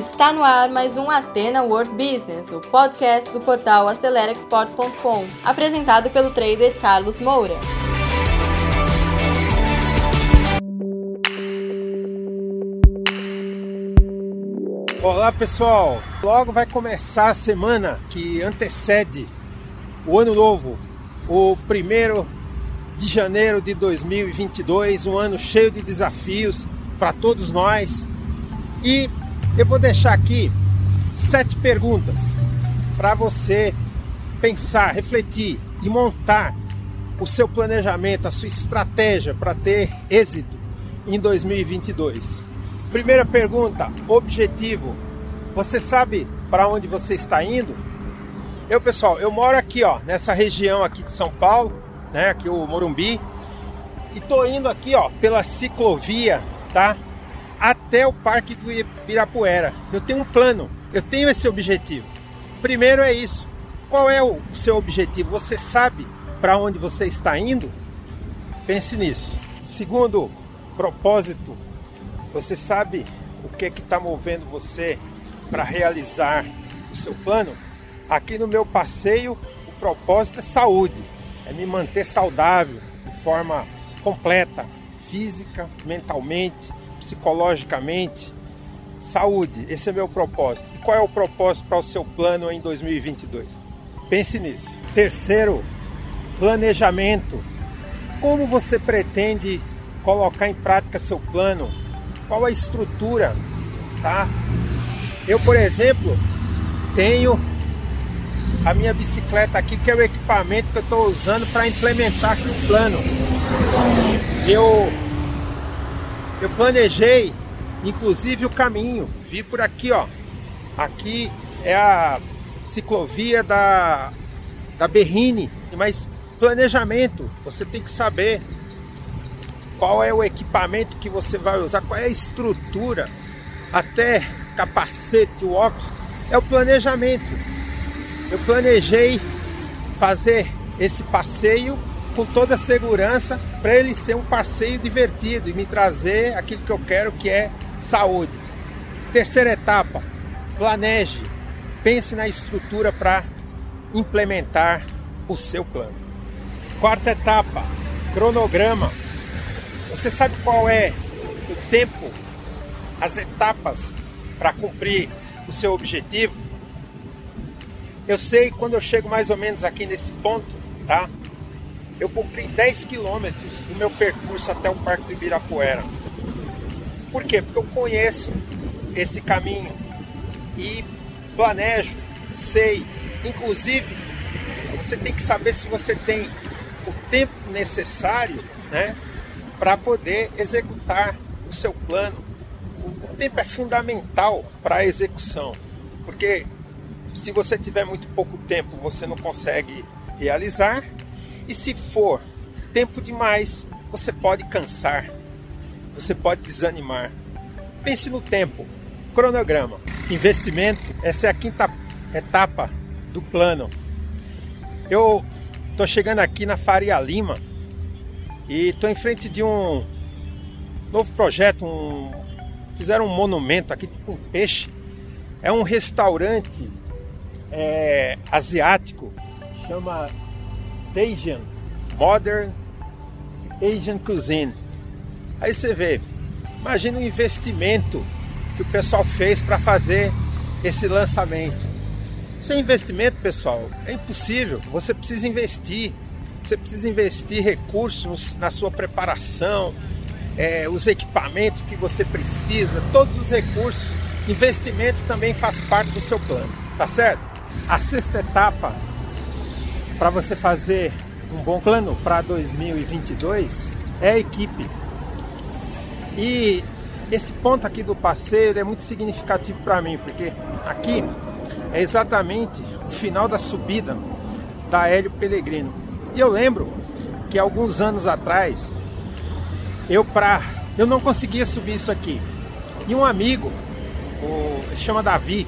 Está no ar mais um Atena World Business, o podcast do portal AceleraExport.com, apresentado pelo trader Carlos Moura. Olá pessoal, logo vai começar a semana que antecede o ano novo, o primeiro de janeiro de 2022, um ano cheio de desafios para todos nós. E eu vou deixar aqui sete perguntas para você pensar, refletir e montar o seu planejamento, a sua estratégia para ter êxito em 2022. Primeira pergunta: objetivo. Você sabe para onde você está indo? Eu, pessoal, eu moro aqui, ó, nessa região aqui de São Paulo, né, aqui o Morumbi, e tô indo aqui, ó, pela ciclovia, tá? Até o Parque do Ibirapuera. Eu tenho um plano, eu tenho esse objetivo. Primeiro é isso. Qual é o seu objetivo? Você sabe para onde você está indo? Pense nisso. Segundo propósito, você sabe o que é que está movendo você para realizar o seu plano? Aqui no meu passeio, o propósito é saúde, é me manter saudável de forma completa, física, mentalmente, psicologicamente. Saúde, esse é meu propósito. E qual é o propósito para o seu plano em 2022? Pense nisso. Terceiro, planejamento. Como você pretende colocar em prática seu plano? Qual a estrutura, tá? Eu, por exemplo, tenho a minha bicicleta aqui, que é o equipamento que eu estou usando para implementar aqui o plano. Eu, eu planejei, inclusive, o caminho. Vi por aqui, ó. Aqui é a ciclovia da, da Berrine, mas planejamento, você tem que saber qual é o equipamento que você vai usar, qual é a estrutura, até capacete, o óculos, é o planejamento eu planejei fazer esse passeio com toda a segurança para ele ser um passeio divertido e me trazer aquilo que eu quero que é saúde. Terceira etapa, planeje, pense na estrutura para implementar o seu plano. Quarta etapa, cronograma. Você sabe qual é o tempo, as etapas para cumprir o seu objetivo? Eu sei quando eu chego mais ou menos aqui nesse ponto, tá? Eu cumpri 10 quilômetros do meu percurso até o Parque do Ibirapuera. Por quê? Porque eu conheço esse caminho e planejo, sei. Inclusive, você tem que saber se você tem o tempo necessário, né, para poder executar o seu plano. O tempo é fundamental para a execução, porque se você tiver muito pouco tempo, você não consegue realizar. E se for tempo demais, você pode cansar, você pode desanimar. Pense no tempo, cronograma, investimento. Essa é a quinta etapa do plano. Eu estou chegando aqui na Faria Lima e estou em frente de um novo projeto. Um, fizeram um monumento aqui, tipo um peixe. É um restaurante é, asiático, chama Asian, Modern Asian Cuisine. Aí você vê, imagina o investimento que o pessoal fez para fazer esse lançamento. Sem investimento, pessoal, é impossível. Você precisa investir. Você precisa investir recursos na sua preparação, é, os equipamentos que você precisa, todos os recursos. Investimento também faz parte do seu plano, tá certo? A sexta etapa para você fazer um bom plano para 2022 é a equipe. E esse ponto aqui do passeio é muito significativo para mim, porque aqui é exatamente o final da subida da Hélio Pellegrino. E eu lembro que alguns anos atrás eu para eu não conseguia subir isso aqui. E um amigo, o chama Davi,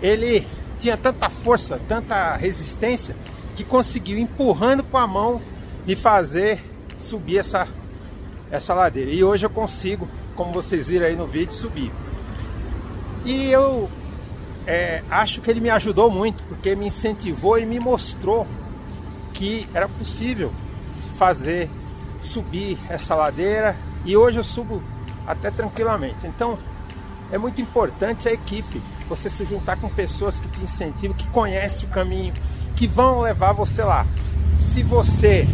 ele tinha tanta força, tanta resistência, que conseguiu empurrando com a mão me fazer subir essa, essa ladeira. E hoje eu consigo, como vocês viram aí no vídeo, subir. E eu é, acho que ele me ajudou muito, porque me incentivou e me mostrou que era possível fazer subir essa ladeira e hoje eu subo até tranquilamente. Então é muito importante a equipe, você se juntar com pessoas que te incentivam, que conhecem o caminho, que vão levar você lá. Se você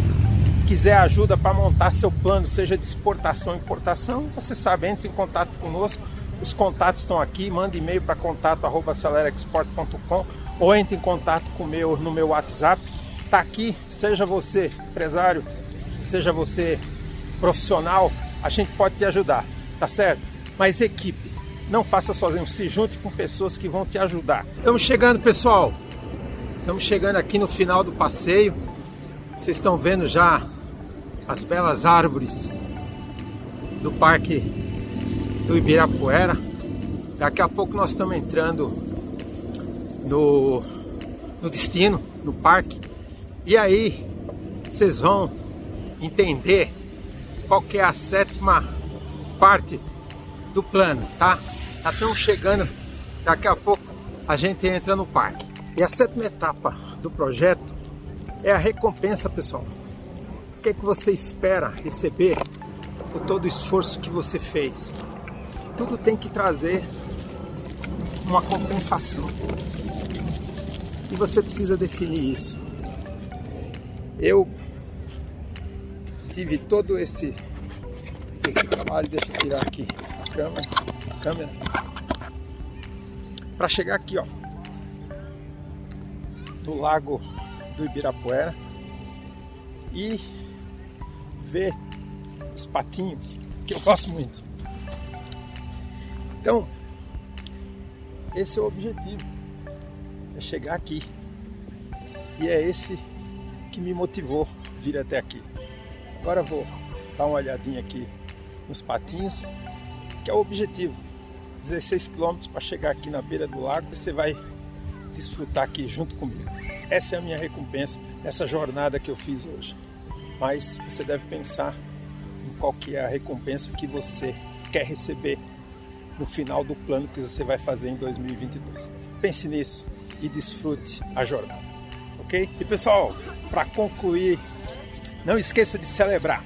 quiser ajuda para montar seu plano, seja de exportação importação, você sabe, entre em contato conosco. Os contatos estão aqui, manda e-mail para contato@acelerexport.com ou entre em contato com meu no meu WhatsApp. Tá aqui, seja você empresário, seja você profissional, a gente pode te ajudar, tá certo? Mas equipe, não faça sozinho, se junte com pessoas que vão te ajudar. Estamos chegando, pessoal. Estamos chegando aqui no final do passeio. Vocês estão vendo já as belas árvores do Parque do Ibirapuera. Daqui a pouco nós estamos entrando no, no destino, no parque. E aí vocês vão entender qual que é a sétima parte do plano, tá? Já estamos chegando, daqui a pouco a gente entra no parque. E a sétima etapa do projeto é a recompensa, pessoal que, é que você espera receber por todo o esforço que você fez? Tudo tem que trazer uma compensação. E você precisa definir isso. Eu tive todo esse esse trabalho, deixa eu tirar aqui a câmera, câmera para chegar aqui, ó, no lago do Ibirapuera e ver os patinhos, que eu gosto muito. Então, esse é o objetivo, é chegar aqui. E é esse que me motivou vir até aqui. Agora vou dar uma olhadinha aqui nos patinhos, que é o objetivo. 16 quilômetros para chegar aqui na beira do lago e você vai desfrutar aqui junto comigo. Essa é a minha recompensa nessa jornada que eu fiz hoje mas você deve pensar em qual que é a recompensa que você quer receber no final do plano que você vai fazer em 2022. Pense nisso e desfrute a jornada, ok? E pessoal, para concluir, não esqueça de celebrar,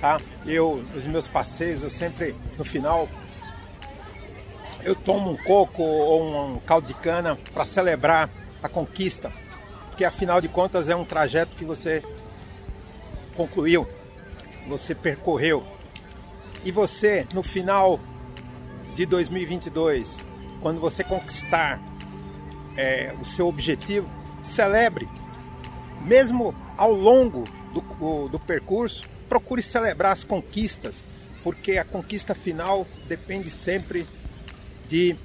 tá? Eu, nos meus passeios, eu sempre, no final, eu tomo um coco ou um caldo de cana para celebrar a conquista, porque afinal de contas é um trajeto que você concluiu, você percorreu. E você, no final de 2022, quando você conquistar é, o seu objetivo, celebre. Mesmo ao longo do, do percurso, procure celebrar as conquistas, porque a conquista final depende sempre de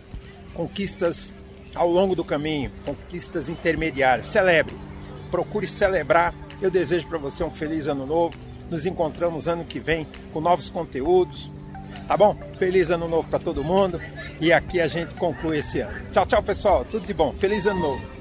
conquistas ao longo do caminho, conquistas intermediárias. Celebre, procure celebrar eu desejo para você um feliz ano novo. Nos encontramos ano que vem com novos conteúdos. Tá bom? Feliz ano novo para todo mundo. E aqui a gente conclui esse ano. Tchau, tchau, pessoal. Tudo de bom. Feliz ano novo.